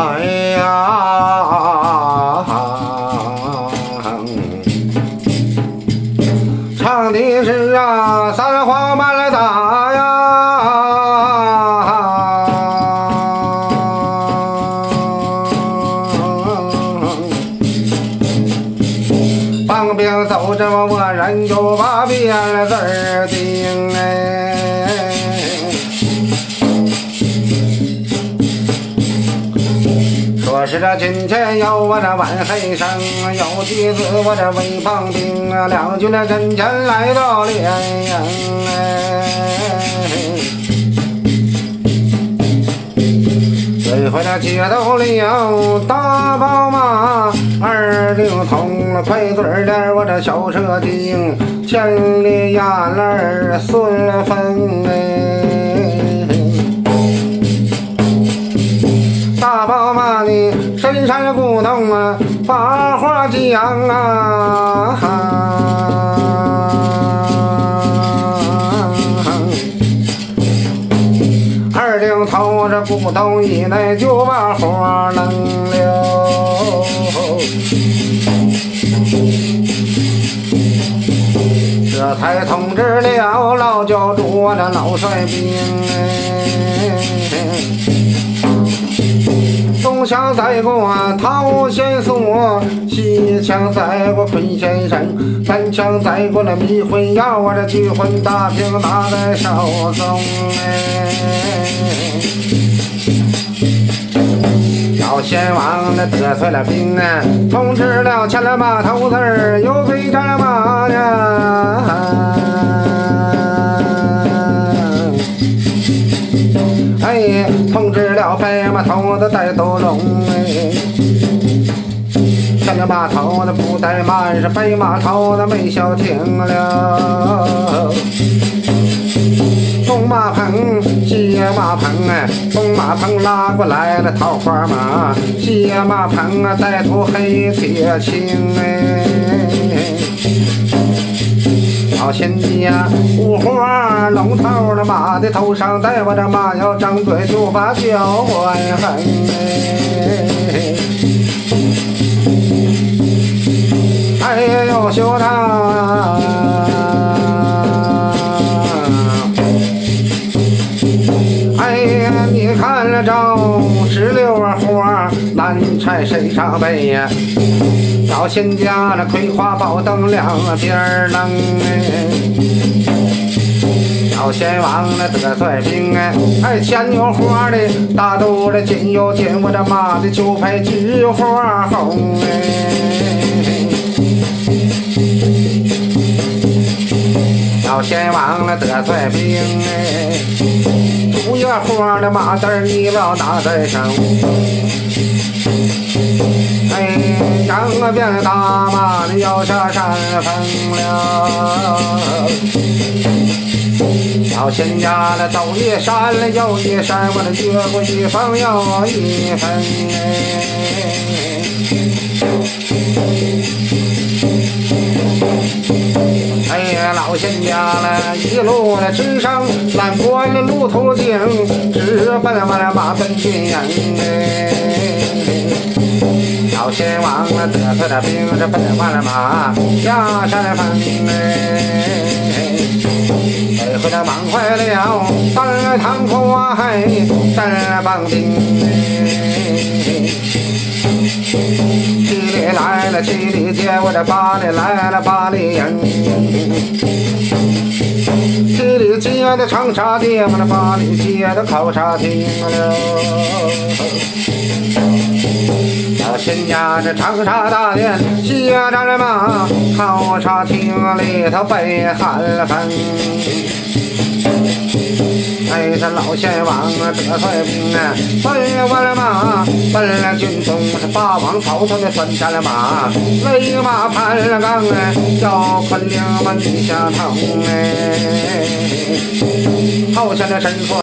哎呀，唱的是啊，三花满来打呀，棒兵走着，我人就把辫子儿顶。说是这今天有我这万黑生，有弟子我这威棒兵，两军的跟前来到连营哎。这回这街头里有大宝马，二领通了快嘴儿我这小车精，千里眼儿顺风哎。的深山古洞啊，把话讲啊。二领头这古洞以内就把话能留，这才通知了老教主我这老帅兵哎。东墙再过陶仙锁，西墙再过坤先生，南墙再过那迷魂药，我这聚魂大瓶拿在手中哎。老仙王那得罪了兵啊，通知了牵了马头子儿，又飞战了马呀。子带斗龙哎，牵了马头子不怠慢，是白马头子没消停了。东马棚，西马棚哎，东马棚拉过来了桃花马，西马棚啊带头黑铁青哎。老贤家五花龙套的马的头上戴，我这马要张嘴就把脚外横哎，哎呦修他。你看了招石榴花，蓝菜身上背呀。老仙家那葵花宝灯两边楞哎，老仙王那得罪兵哎，哎前有花的大肚的，近有金，我这马的就配菊花红哎。老仙王那得罪兵哎，竹叶花的马字你要拿在手。哎，扬鞭打马的要下山峰了。老仙家的走一山了又一山，我这越过一峰又一峰哎。哎呀，老仙家了一路的直上，南过了路途径，直奔我的马奔军营哎。老仙王啊，得罪了兵，这奔完了马下山峰哎，这回他忙坏了三趟火海三帮兵哎，里来了七里街，我这八里来了八里迎，七里街的长沙街，我这八里街的考察厅了。老仙家这长沙大殿下站了马，考察厅里头北寒风。哎，这老先王啊，得帅兵啊，奔完了马，奔了军中是霸王曹操的孙战了马，勒马攀了岗哎，叫昆凌门下头哎，好像那神佛。